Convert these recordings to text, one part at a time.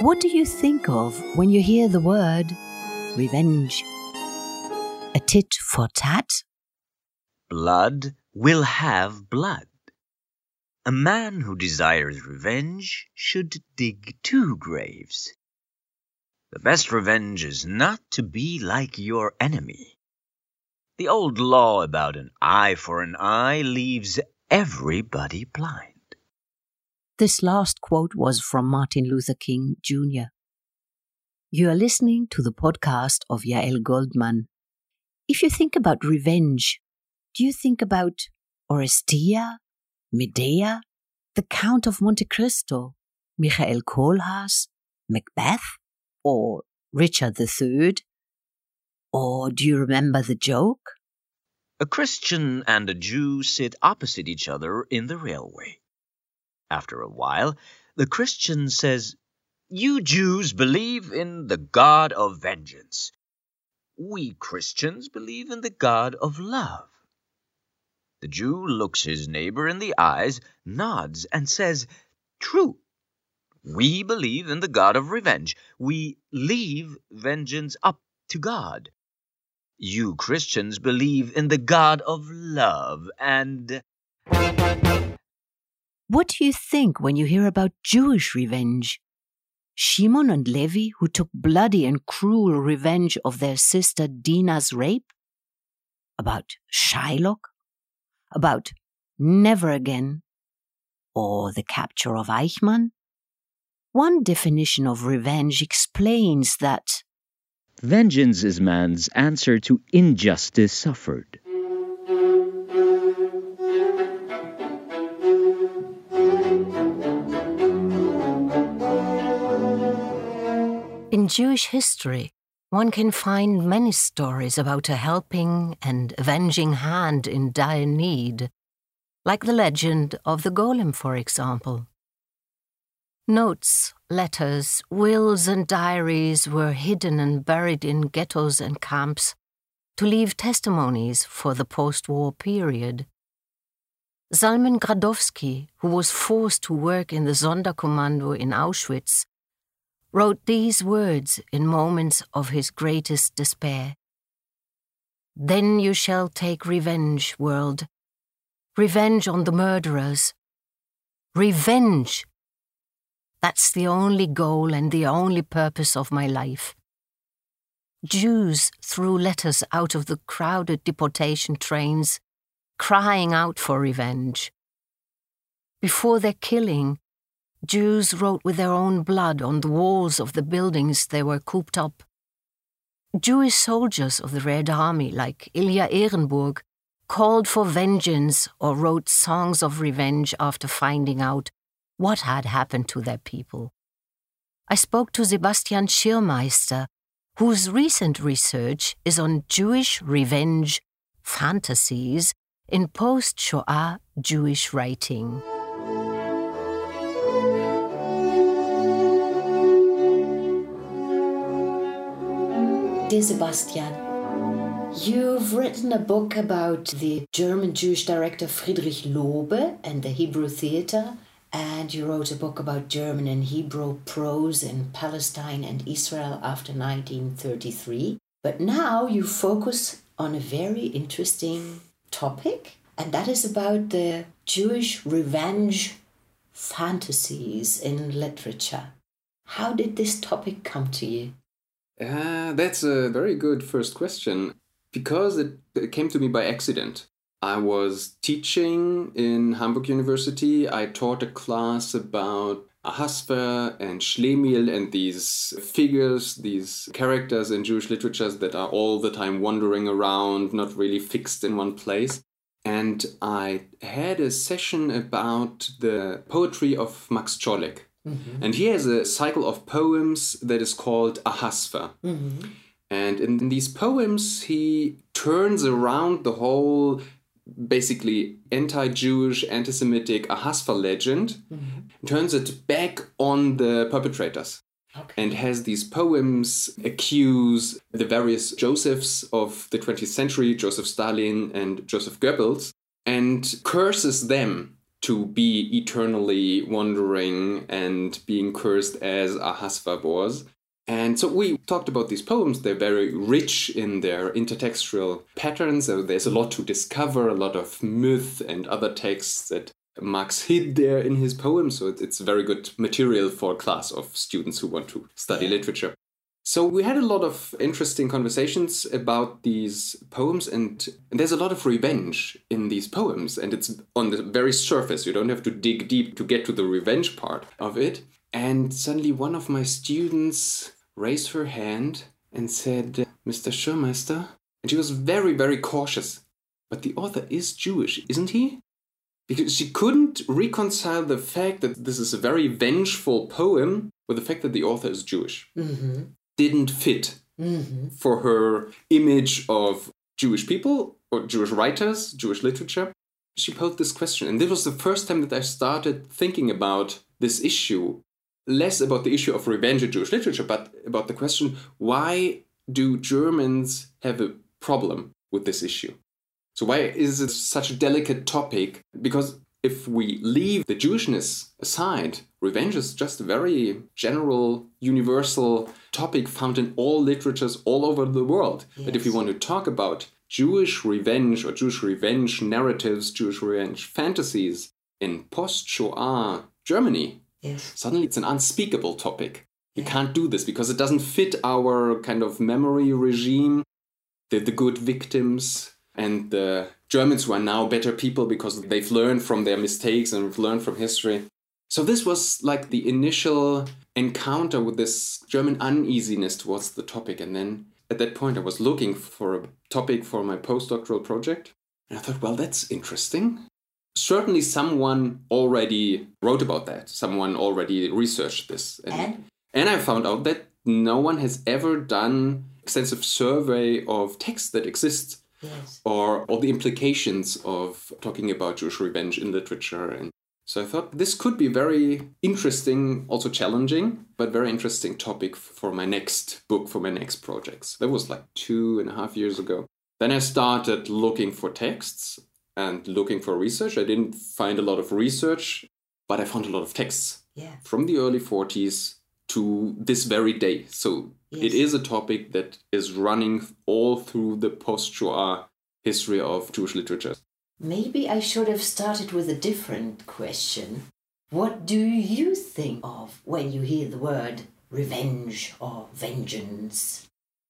What do you think of when you hear the word revenge? A tit for tat? Blood will have blood. A man who desires revenge should dig two graves. The best revenge is not to be like your enemy. The old law about an eye for an eye leaves everybody blind. This last quote was from Martin Luther King Jr. You are listening to the podcast of Yael Goldman. If you think about revenge, do you think about Oresteia, Medea, the Count of Monte Cristo, Michael Kohlhaas, Macbeth, or Richard III? Or do you remember the joke? A Christian and a Jew sit opposite each other in the railway. After a while, the Christian says, You Jews believe in the God of vengeance. We Christians believe in the God of love. The Jew looks his neighbor in the eyes, nods, and says, True. We believe in the God of revenge. We leave vengeance up to God. You Christians believe in the God of love and. What do you think when you hear about Jewish revenge? Shimon and Levi, who took bloody and cruel revenge of their sister Dinah's rape? About Shylock? About Never Again? Or the capture of Eichmann? One definition of revenge explains that vengeance is man's answer to injustice suffered. In Jewish history, one can find many stories about a helping and avenging hand in dire need, like the legend of the golem, for example. Notes, letters, wills, and diaries were hidden and buried in ghettos and camps to leave testimonies for the post war period. Zalman Gradowski, who was forced to work in the Sonderkommando in Auschwitz, wrote these words in moments of his greatest despair. Then you shall take revenge, world. Revenge on the murderers. Revenge! That's the only goal and the only purpose of my life. Jews threw letters out of the crowded deportation trains, crying out for revenge. Before their killing, Jews wrote with their own blood on the walls of the buildings they were cooped up. Jewish soldiers of the Red Army, like Ilya Ehrenburg, called for vengeance or wrote songs of revenge after finding out what had happened to their people. I spoke to Sebastian Schirrmeister, whose recent research is on Jewish revenge fantasies in post Shoah Jewish writing. Dear Sebastian, you've written a book about the German Jewish director Friedrich Lobe and the Hebrew theater, and you wrote a book about German and Hebrew prose in Palestine and Israel after 1933. But now you focus on a very interesting topic, and that is about the Jewish revenge fantasies in literature. How did this topic come to you? Uh, that's a very good first question because it, came to me by accident. I was teaching in Hamburg University. I taught a class about Ahasver and Schlemiel and these figures, these characters in Jewish literatures that are all the time wandering around, not really fixed in one place. And I had a session about the poetry of Max Czollek. Mm-hmm. And he has a cycle of poems that is called Ahasver. Mm-hmm. And in, these poems, he turns around the whole basically anti-Jewish, anti-Semitic Ahasver legend, mm-hmm. turns it back on the perpetrators. Okay. And has these poems accuse the various Josephs of the 20th century, Joseph Stalin and Joseph Goebbels, and curses them to be eternally wandering and being cursed as Ahasver was. And so we talked about these poems. They're very rich in their intertextual patterns. So there's a lot to discover, a lot of myth and other texts that Max hid there in his poems. So it's very good material for a class of students who want to study literature. So we had a lot of interesting conversations about these poems, and, and, there's a lot of revenge in these poems, and it's on the very surface. You don't have to dig deep to get to the revenge part of it. And suddenly, one of my students raised her hand and said, "Mr. Schirrmeister," and she was very, very cautious. But the author is Jewish, isn't he? Because she couldn't reconcile the fact that this is a very vengeful poem with the fact that the author is Jewish. Mm-hmm didn't fit mm-hmm. for her image of Jewish people or Jewish writers, Jewish literature. She posed this question, and this was the first time that I started thinking about this issue, less about the issue of revenge in Jewish literature, but about the question why do Germans have a problem with this issue? So, why is it such a delicate topic? Because if we leave the Jewishness aside, revenge is just a very general, universal topic found in all literatures all over the world. Yes. But if you want to talk about Jewish revenge or Jewish revenge narratives, Jewish revenge fantasies in post Shoah Germany, yes. suddenly it's an unspeakable topic. You yeah. can't do this because it doesn't fit our kind of memory regime. The, the good victims and the Germans who are now better people because they've learned from their mistakes and learned from history. So this was like the initial encounter with this German uneasiness towards the topic. And then at that point, I was looking for a topic for my postdoctoral project. And I thought, well, that's interesting. Certainly, someone already wrote about that. Someone already researched this. And, and? and I found out that no one has ever done extensive survey of texts that exist yes. or all the implications of talking about Jewish revenge in literature. And so I thought this could be very interesting, also challenging, but very interesting topic for my next book, for my next projects. That was like two and a half years ago. Then I started looking for texts and looking for research. I didn't find a lot of research, but I found a lot of texts yeah. from the early 40s to this very day. So yes. it is a topic that is running all through the post Shoah history of Jewish literature. Maybe I should have started with a different question. What do you think of when you hear the word revenge or vengeance?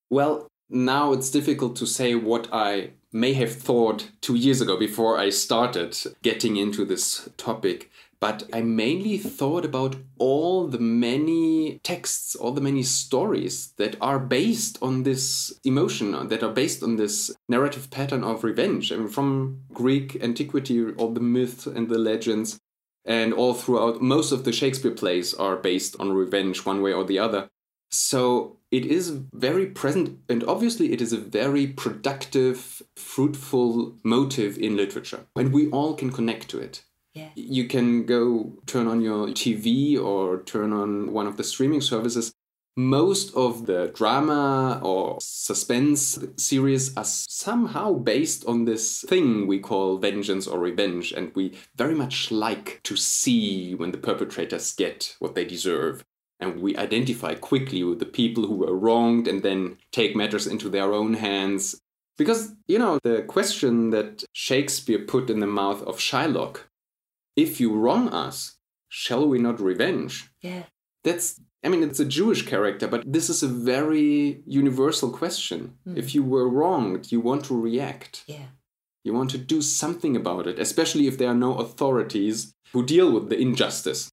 Well, now it's difficult to say what I may have thought two years ago before I started getting into this topic but I mainly thought about all the many texts, all the many stories that are based on this emotion, that are based on this narrative pattern of revenge. I mean, from Greek antiquity, all the myths and the legends, and all throughout, most of the Shakespeare plays are based on revenge one way or the other. So it is very present, and obviously, it is a very productive, fruitful motive in literature, and we all can connect to it. Yeah. You can go turn on your TV or turn on one of the streaming services. Most of the drama or suspense series are somehow based on this thing we call vengeance or revenge, and we very much like to see when the perpetrators get what they deserve. And we identify quickly with the people who were wronged and then take matters into their own hands. Because, you know, the question that Shakespeare put in the mouth of Shylock if you wrong us, shall we not revenge? Yeah. That's, I mean, it's a Jewish character, but this is a very universal question. Mm. If you were wronged, you want to react. Yeah. You want to do something about it, especially if there are no authorities who deal with the injustice.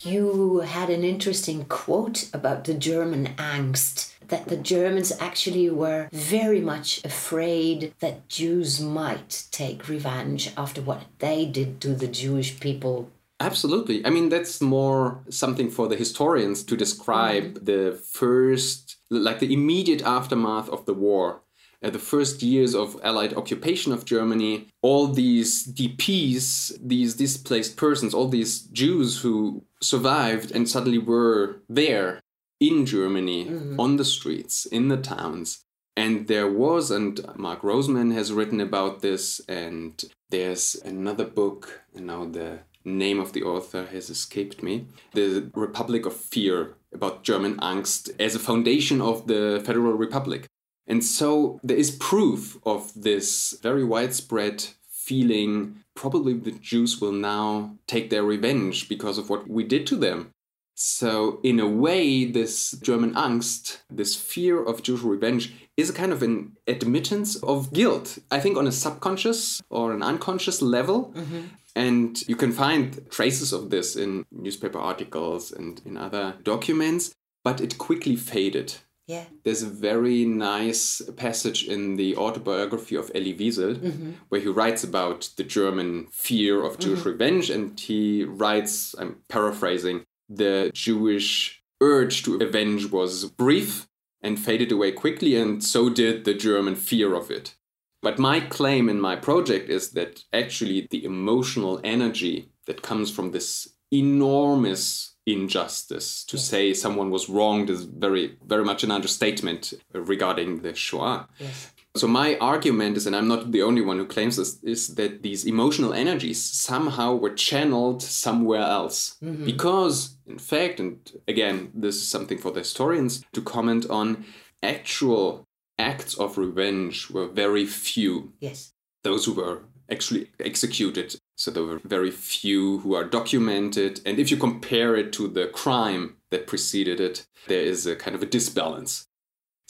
You had an interesting quote about the German angst that the Germans actually were very much afraid that Jews might take revenge after what they did to the Jewish people. Absolutely. I mean, that's more something for the historians to describe mm. the first, like the immediate aftermath of the war. Uh, the first years of Allied occupation of Germany, all these DPs, these displaced persons, all these Jews who survived and suddenly were there in Germany, mm-hmm. on the streets, in the towns, And there was, and Mark Roseman has written about this, and there's another book, and now the name of the author has escaped me The Republic of Fear about German Angst as a foundation of the Federal Republic. And so there is proof of this very widespread feeling probably the Jews will now take their revenge because of what we did to them. So, in a way, this German Angst, this fear of Jewish revenge, is a kind of an admittance of guilt. I think on a subconscious or an unconscious level. Mm-hmm. And you can find traces of this in newspaper articles and in other documents, but it quickly faded. Yeah. There's a very nice passage in the autobiography of Elie Wiesel mm-hmm. where he writes about the German fear of Jewish mm-hmm. revenge, and he writes, I'm paraphrasing, the Jewish urge to avenge was brief and faded away quickly, and so did the German fear of it. But my claim in my project is that actually the emotional energy that comes from this enormous injustice to say someone was wronged is very very much an understatement regarding the shoah yes. So my argument is and i'm not the only one who claims this is that these emotional energies somehow were channeled somewhere else mm-hmm. because in fact and again this is something for the historians to comment on actual acts of revenge were very few. Yes. Those who were actually executed. So there were very few who are documented. And if you compare it to the crime that preceded it, there is a kind of a disbalance.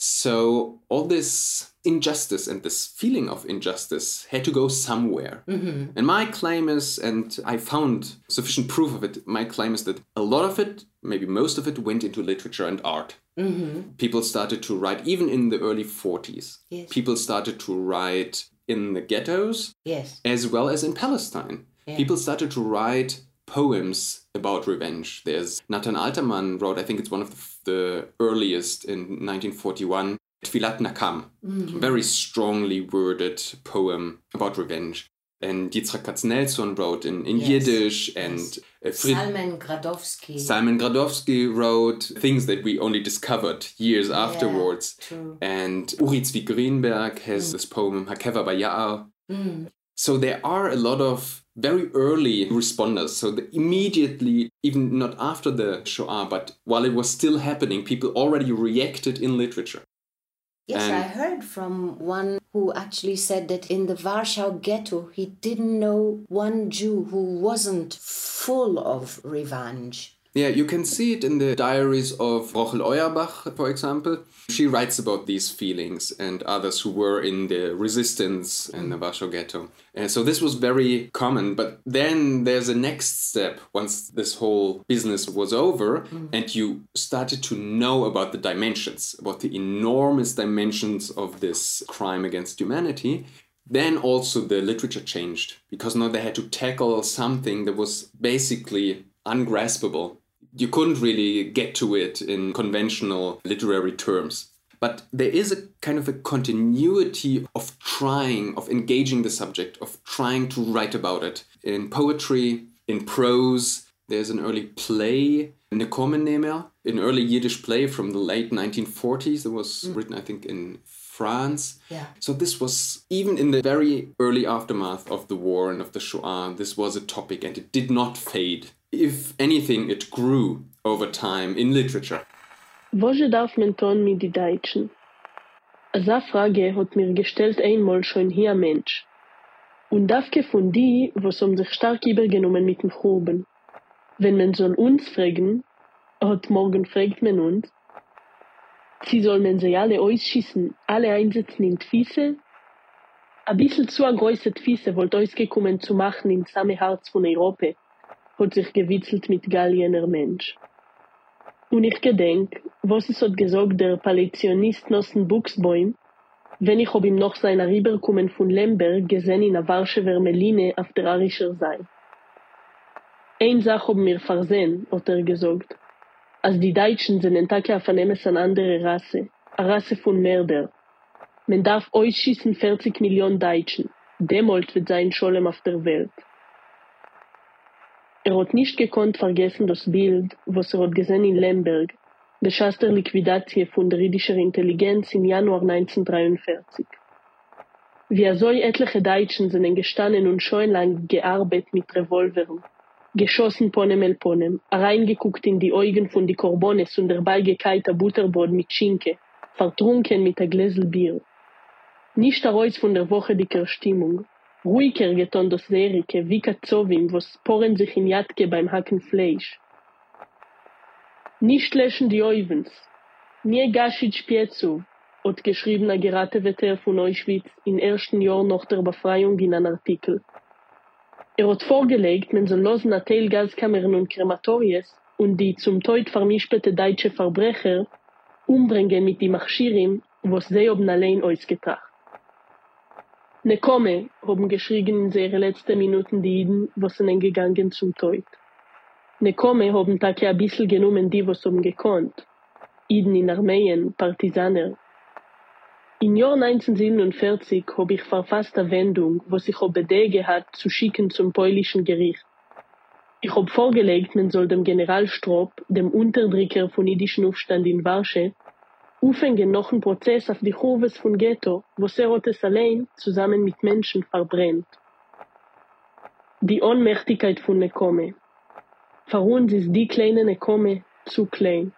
So all this injustice and this feeling of injustice had to go somewhere. Mm-hmm. And my claim is, and I found sufficient proof of it, my claim is that a lot of it, maybe most of it, went into literature and art. Mm-hmm. People started to write, even in the early 40s. Yes. People started to write in the ghettos, yes. as well as in Palestine. Yeah. People started to write poems about revenge. There's Nathan Alterman wrote, I think it's one of the the earliest in 1941, Tfilat Nakam, mm-hmm. very strongly worded poem about revenge. And Yitzhak Katznelson wrote in, in yes. Yiddish, and yes. uh, Frid- Salman Gradovsky. Salman Gradovsky wrote things that we only discovered years yeah, afterwards. True. And Uri Zvi Greenberg has mm. this poem, Hakeva Bayar. Mm. So there are a lot of very early responders. So the immediately, even not after the Shoah, but while it was still happening, people already reacted in literature. Yes, and I heard from one who actually said that in the Warsaw ghetto, he didn't know one Jew who wasn't full of revenge. Yeah, you can see it in the diaries of Rochel Auerbach, for example. She writes about these feelings and others who were in the resistance in the Warsaw Ghetto. And so this was very common. But then there's a next step once this whole business was over mm. and you started to know about the dimensions, about the enormous dimensions of this crime against humanity. Then also the literature changed because now they had to tackle something that was basically ungraspable you couldn't really get to it in conventional literary terms. But there is a kind of a continuity of trying, of engaging the subject, of trying to write about it. In poetry, in prose, there's an early play, Nekomenemer, an early Yiddish play from the late 1940s that was mm. written, I think, in France. Yeah. So this was even in the very early aftermath of the war and of the Shoah, this was a topic and it did not fade if anything, it grew over time in literature. Woje darf man tun mit die Deutschen? Asa Frage hat mir gestellt einmal schon hier Mensch. Und dafke von die, was um sich stark übergenommen mit dem Proben. Wenn man soll uns fragen, hat morgen fragt man uns, sie soll man sie alle ausschießen, alle einsetzen in Tfise? A bissl zu a größer Tfise wollt ausgekommen zu machen in same Herz von Europa hat sich gewitzelt mit Galliener Mensch. Und ich gedenk, was es hat gesagt der Palaitionist Nossen Buchsbäum, wenn ich ob ihm noch seiner Rüberkommen von Lemberg gesehen in der Warschewer Meline auf der Arischer sei. Ein Sach ob mir versehen, hat er gesagt, als die Deutschen sind ein Tag auf eine andere Rasse, eine Rasse von Mörder. Man darf euch schießen 40 Millionen Deutschen, demolt wird sein Scholem auf der Welt. Er hat nicht gekonnt vergessen das Bild, was er hat gesehen in Lemberg, der Schatz der Liquidatie von der jüdischen Intelligenz im Januar 1943. Wie er so etliche Deutschen sind gestanden und schon lang gearbeitet mit Revolvern, geschossen Ponem el Ponem, reingeguckt in die Augen von die Corbones und dabei gekeiter Butterbrot mit Schinke, vertrunken mit a Gläsel Bier. Nicht der Reus von der Woche dicker Stimmung, ruhiger geton das Serike, wie Katzowim, wo sporen sich in Jatke beim Hacken Fleisch. Nicht löschen die Oivens. Nie Gaschid Spiezu, hat geschriebener Geratewetter von Auschwitz im ersten Jahr nach der Befreiung in einem Artikel. Er hat vorgelegt, man soll losen Atelgaskammern und Krematories und die zum Tod vermischbete deutsche Verbrecher umbringen mit die Machschirim, was sie haben allein ausgetracht. Nekome haben geschrien in ihre letzten Minuten die Iden, was sind gegangen zum Tod. Nekome haben Tage ein bisschen genommen die, was haben gekonnt. Iden in Armeen, Partisaner. Im Jahr 1947 habe ich verfasst eine Wendung, was ich habe Idee hat zu schicken zum polnischen Gericht. Ich habe vorgelegt, man soll dem General Stroop, dem Unterdrücker von jüdischen Aufstand in Warschau, aufhängen noch einen Prozess auf die Hoves von Ghetto, wo er hat es allein zusammen mit Menschen verbrennt. Die Ohnmächtigkeit von Nekome. Für uns ist die kleine Nekome zu klein.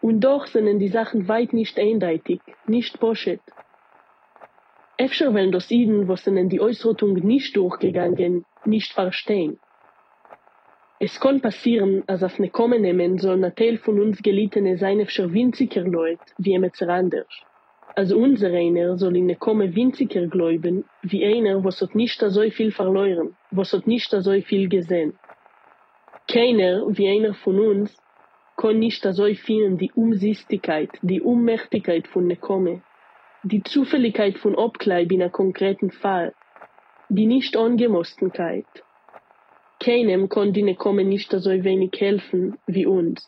Und doch sind die Sachen weit nicht eindeutig, nicht poschet. Efter wollen das Iden, wo sind die Ausrottung nicht durchgegangen, nicht verstehen. Es kann passieren, als auf ne Komme nehmen soll ein Teil von uns Gelittene sein efter winziger Leut, wie jemand anders. Also unser einer soll in ne Komme winziger gläuben, wie einer, was hat nicht so viel verloren, was hat nicht so viel gesehen. Keiner, wie einer von uns, kann nicht so viel die Umsichtigkeit, die Unmächtigkeit von ne Komme, die Zufälligkeit von Obkleib in einem konkreten Fall, die Nicht-Angemostenkeit, keinem konnte die Komme nicht so wenig helfen wie uns.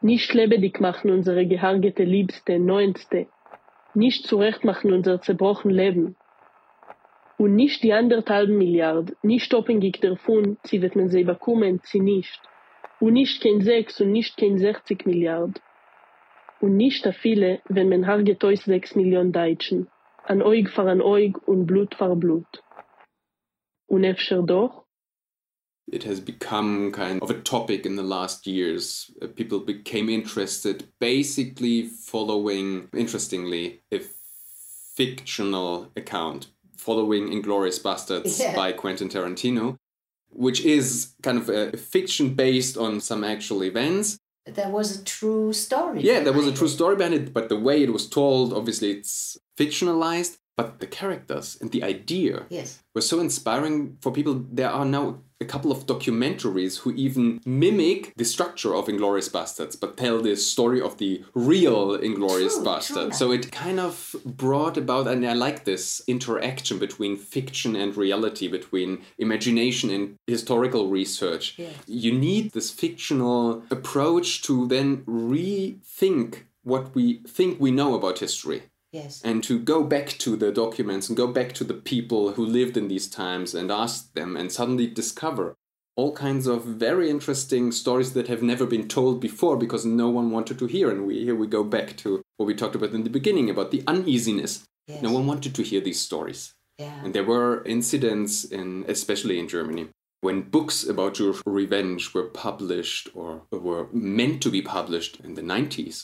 Nicht lebendig machen unsere gehargete Liebste, Neunste. Nicht zurecht machen unser zerbrochen Leben. Und nicht die anderthalb Milliarden, nicht abhängig davon, sie wird man sie bekommen, sie nicht. Und nicht kein sechs und nicht kein sechzig Milliarden. Und nicht a viele, wenn man harget euch sechs Millionen Deutschen. An Eug vor an Eug und Blut vor Blut. Und efter doch, it has become kind of a topic in the last years. Uh, people became interested, basically following, interestingly, a fictional account, following Inglourious Basterds Yeah. by Quentin Tarantino, which is kind of a fiction based on some actual events. There was a true story. Yeah, there was a true story behind it, but the way it was told, obviously, it's fictionalized. But the characters and the idea Yes. were so inspiring for people. There are now a couple of documentaries who even mimic the structure of Inglourious Basterds, but tell the story of the real Inglorious Bastards. So it kind of brought about, and I like this interaction between fiction and reality, between imagination and historical research. Yes. You need this fictional approach to then rethink what we think we know about history Yes. and to go back to the documents and go back to the people who lived in these times and ask them and suddenly discover all kinds of very interesting stories that have never been told before because no one wanted to hear and we here we go back to what we talked about in the beginning about the uneasiness Yes. no one wanted to hear these stories Yeah. and there were incidents in especially in Germany when books about Jewish revenge were published or were meant to be published in the 90s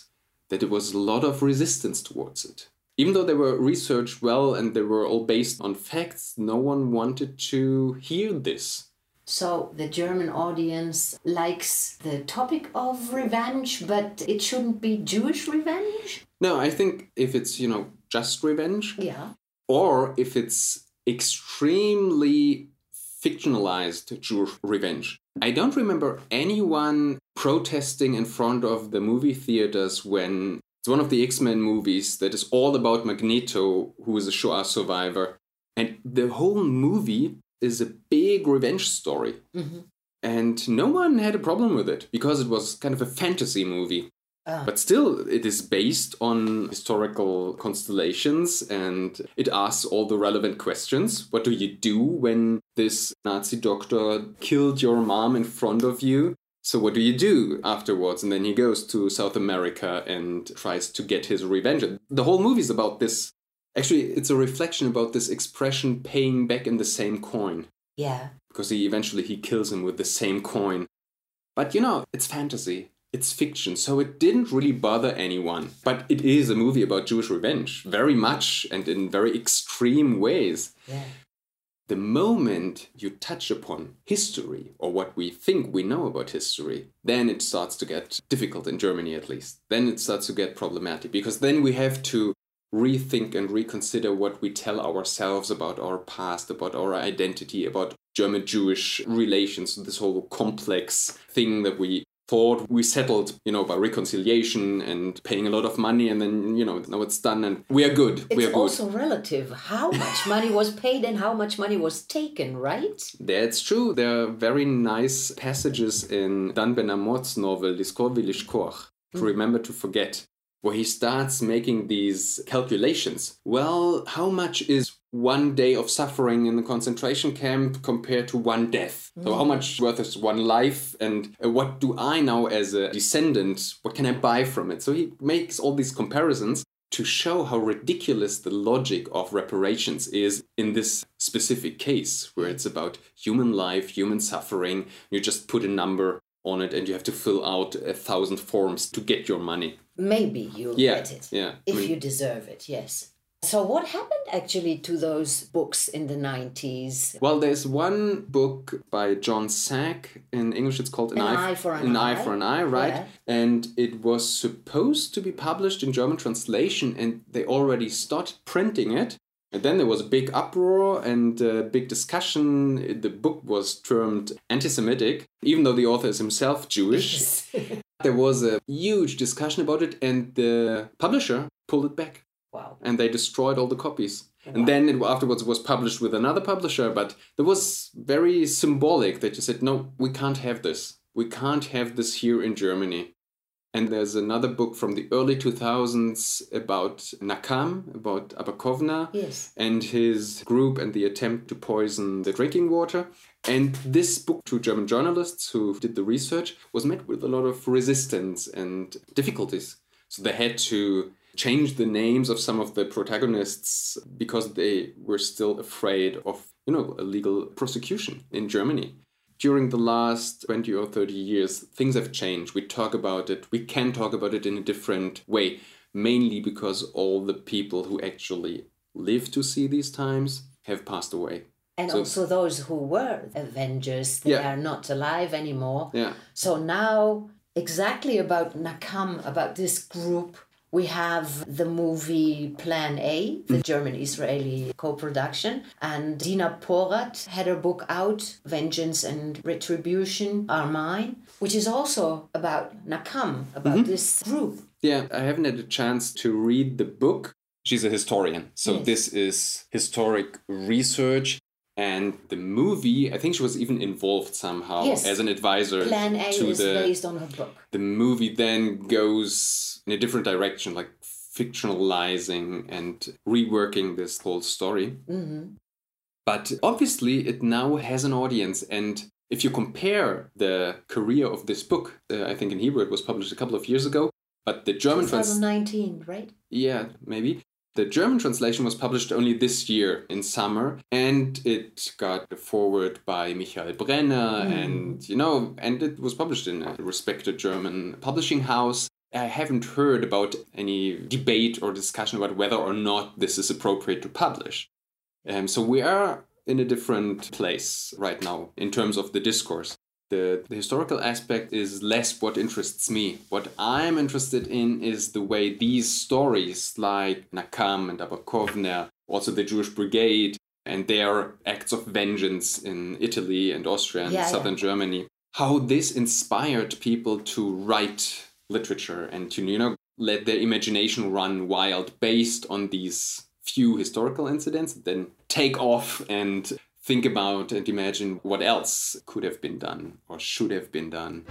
that there was a lot of resistance towards it. Even though they were researched well and they were all based on facts, no one wanted to hear this. So the German audience likes the topic of revenge, but it shouldn't be Jewish revenge? No, I think if it's, you know, just revenge, Yeah. or if it's extremely fictionalized Jewish revenge. I don't remember anyone protesting in front of the movie theaters when it's one of the X Men movies that is all about Magneto, who is a Shoah survivor. And the whole movie is a big revenge story. And no one had a problem with it because it was kind of a fantasy movie. Ah. But still, it is based on historical constellations and it asks all the relevant questions. What do you do when this Nazi doctor killed your mom in front of you? So what do you do afterwards? And then he goes to South America and tries to get his revenge. The whole movie is about this. Actually, it's a reflection about this expression paying back in the same coin. Yeah. Because he eventually he kills him with the same coin. But you know, it's fantasy. It's fiction, so it didn't really bother anyone. But it is a movie about Jewish revenge, very much and in very extreme ways. Yeah. The moment you touch upon history or what we think we know about history, then it starts to get difficult in Germany at least. Then it starts to get problematic because then we have to rethink and reconsider what we tell ourselves about our past, about our identity, about German Jewish relations, this whole complex thing that we thought we settled, you know, by reconciliation and paying a lot of money, and then you know now it's done, and we are good. It's we are good. also relative how much money was paid and how much money was taken, right? That's true. There are very nice passages in Dan Ben Amotz's novel Lizkor Velishkoach, to mm. remember to forget, where he starts making these calculations. Well, how much is one day of suffering in the concentration camp compared to one death? So, how much worth is one life? And uh, what do I now, as a descendant, what can I buy from it? So, he makes all these comparisons to show how ridiculous the logic of reparations is in this specific case, where it's about human life, human suffering. You just put a number on it and you have to fill out a thousand forms to get your money. Maybe you'll Yeah, get it. yeah. If I mean- you deserve it, yes. So, what happened actually to those books in the 90s? Well, there's one book by John Sack. In English, it's called An Eye for an an Eye. Eye for an Eye, right? Yeah. And it was supposed to be published in German translation, and they already started printing it. And then there was a big uproar and a big discussion. The book was termed anti Semitic, even though the author is himself Jewish. there was a huge discussion about it, and the publisher pulled it back wow. and they destroyed all the copies. And then it afterwards was published with another publisher, but it was very symbolic that you said, no, we can't have this. We can't have this here in Germany. And there's another book from the early 2000s about Nakam, about Abba Kovner, Yes. and his group and the attempt to poison the drinking water. And this book, to German journalists who did the research, was met with a lot of resistance and difficulties. So they had to change the names of some of the protagonists because they were still afraid of, you know, a legal prosecution in Germany. During the last 20 or 30 years, things have changed. We talk about it, we can talk about it in a different way, mainly because all the people who actually lived to see these times have passed away. And So- also those who were Avengers, they Yeah. are not alive anymore. Yeah. So now, exactly about Nakam, about this group, we have the movie Plan A, the mm-hmm. German Israeli co production. And Dina Porat had her book out, Vengeance and Retribution Are Mine, which is also about Nakam, about mm-hmm. this group. Yeah, I haven't had a chance to read the book. She's a historian, so Yes. this is historic research. And the movie, I think she was even involved somehow Yes. as an advisor Plan A to is the. based on her book. the movie then goes in a different direction, like fictionalizing and reworking this whole story. hmm But obviously, it now has an audience. And if you compare the career of this book, uh, I think in Hebrew it was published a couple of years ago, but the German translation. 2019, right? Yeah, maybe. The German translation was published only this year in summer, and it got a forward by Michael Brenner, and you know, and it was published in a respected German publishing house. I haven't heard about any debate or discussion about whether or not this is appropriate to publish. Um, so we are in a different place right now in terms of the discourse. The, the historical aspect is less what interests me. What I'm interested in is the way these stories, like Nakam and Abba Kovner, also the Jewish Brigade, and their acts of vengeance in Italy and Austria and Yeah, southern Germany, how this inspired people to write literature and to, you know, let their imagination run wild based on these few historical incidents, then take off and think about and imagine what else could have been done or should have been done.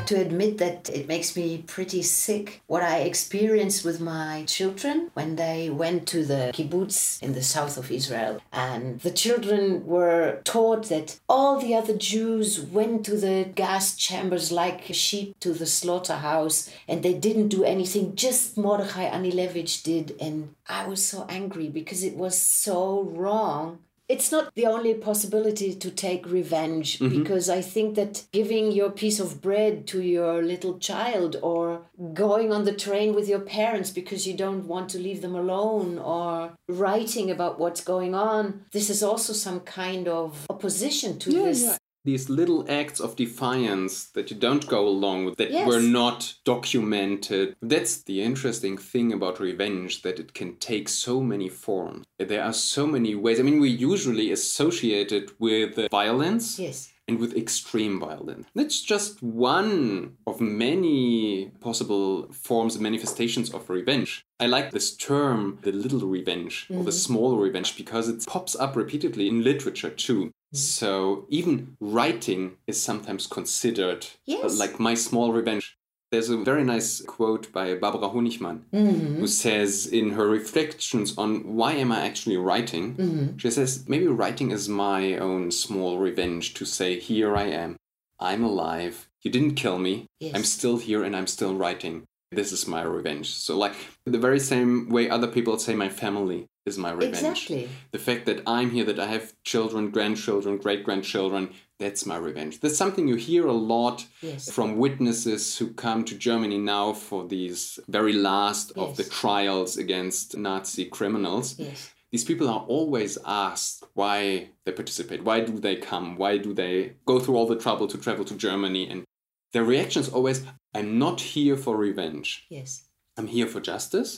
Have to admit that it makes me pretty sick what I experienced with my children when they went to the kibbutz in the south of Israel. And the children were taught that all the other Jews went to the gas chambers like sheep to the slaughterhouse and they didn't do anything, just Mordechai Anielewicz did. And I was so angry because it was so wrong it's not the only possibility to take revenge Mm-hmm. because I think that giving your piece of bread to your little child or going on the train with your parents because you don't want to leave them alone or writing about what's going on, this is also some kind of opposition to this. These little acts of defiance that you don't go along with, that Yes. were not documented. That's the interesting thing about revenge, that it can take so many forms. There are so many ways. I mean, we usually associate it with violence Yes. and with extreme violence. That's just one of many possible forms and manifestations of revenge. I like this term, the little revenge or the mm-hmm. small revenge, because it pops up repeatedly in literature too. Mm-hmm. So even writing is sometimes considered uh, Yes. like my small revenge. There's a very nice quote by Barbara Honigmann mm-hmm. who says in her reflections on why am I actually writing, mm-hmm. she says maybe writing is my own small revenge to say here I am, I'm alive, you didn't kill me, Yes. I'm still here and I'm still writing. This is my revenge. So like the very same way other people say my family is my revenge. Exactly. The fact that I'm here, that I have children, grandchildren, great grandchildren, that's my revenge. That's something you hear a lot Yes. from witnesses who come to Germany now for these very last of the trials against Nazi criminals. Yes. These people are always asked why they participate, why do they come, why do they go through all the trouble to travel to Germany. And their reaction is always, I'm not here for revenge. Yes. I'm here for justice.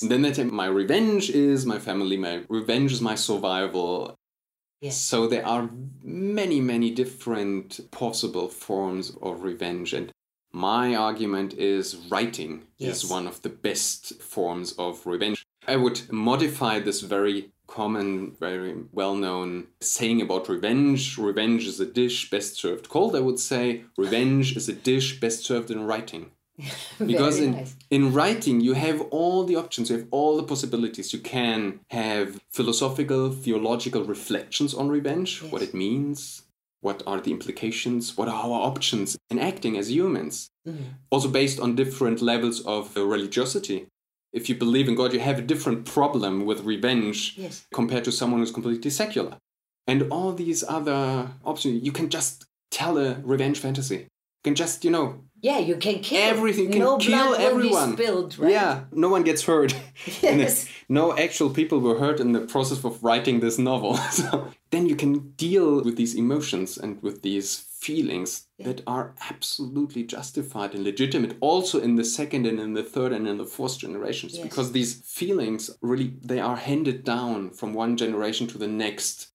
And then they say, my revenge is my family, my revenge is my survival. Yes. So there are many, many different possible forms of revenge. And my argument is writing Yes. is one of the best forms of revenge. I would modify this very common, very well known saying about revenge. Revenge is a dish best served cold. I would say revenge is a dish best served in writing. Because in, nice. in writing, you have all the options, you have all the possibilities. You can have philosophical, theological reflections on revenge, what it means, what are the implications, what are our options in acting as humans. Mm-hmm. Also, based on different levels of religiosity. If you believe in God, you have a different problem with revenge Yes. compared to someone who's completely secular. And all these other options, you can just tell a revenge fantasy. You can just, you know, Yeah, you can kill everything can no kill blood will everyone. Be spilled, right? Yeah, no one gets hurt. Yes. no actual people were hurt in the process of writing this novel. so then you can deal with these emotions and with these feelings that are absolutely justified and legitimate also in the second and in the third and in the fourth generations Yes. because these feelings really they are handed down from one generation to the next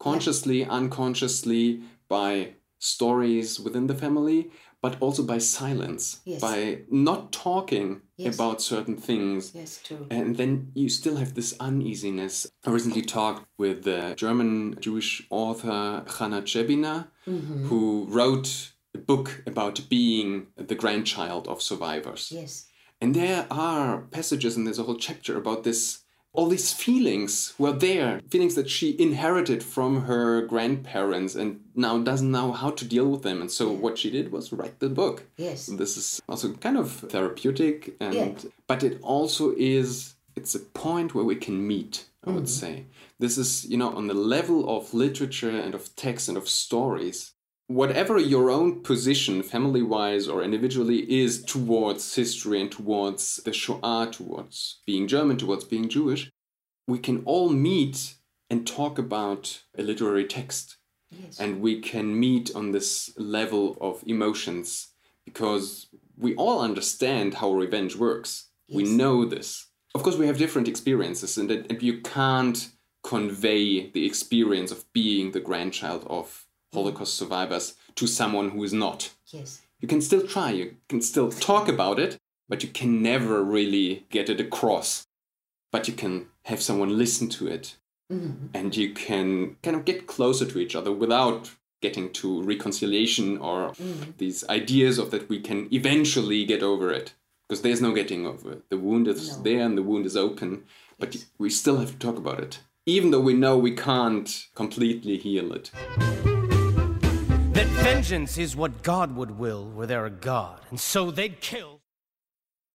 consciously unconsciously by stories within the family but also by silence Yes. by not talking Yes. about certain things Yes, true. and then you still have this uneasiness. I recently talked with the German Jewish author Channah Trzebiner, Mm-hmm. who wrote a book about being the grandchild of survivors. Yes. And there are passages, and there's a whole chapter about this. All these feelings were there, feelings that she inherited from her grandparents and now doesn't know how to deal with them. And so what she did was write the book. Yes. This is also kind of therapeutic, and Yeah. but it also is it's a point where we can meet. I would mm-hmm. say this is you know on the level of literature and of text and of stories. Whatever your own position, family wise or individually, is towards history and towards the Shoah, towards being German, towards being Jewish, we can all meet and talk about a literary text Yes. and we can meet on this level of emotions because we all understand how revenge works. We know this. Of course, we have different experiences, and, and you can't convey the experience of being the grandchild of Holocaust survivors to someone who is not. Yes. You can still try, you can still talk about it, but you can never really get it across. But you can have someone listen to it. Mm-hmm. And you can kind of get closer to each other without getting to reconciliation or mm-hmm. these ideas of that we can eventually get over it. Because there's no getting over it. The wound is no. there and the wound is open, but yes. we still have to talk about it, even though we know we can't completely heal it that vengeance is what God would will were there a God, and so they'd kill.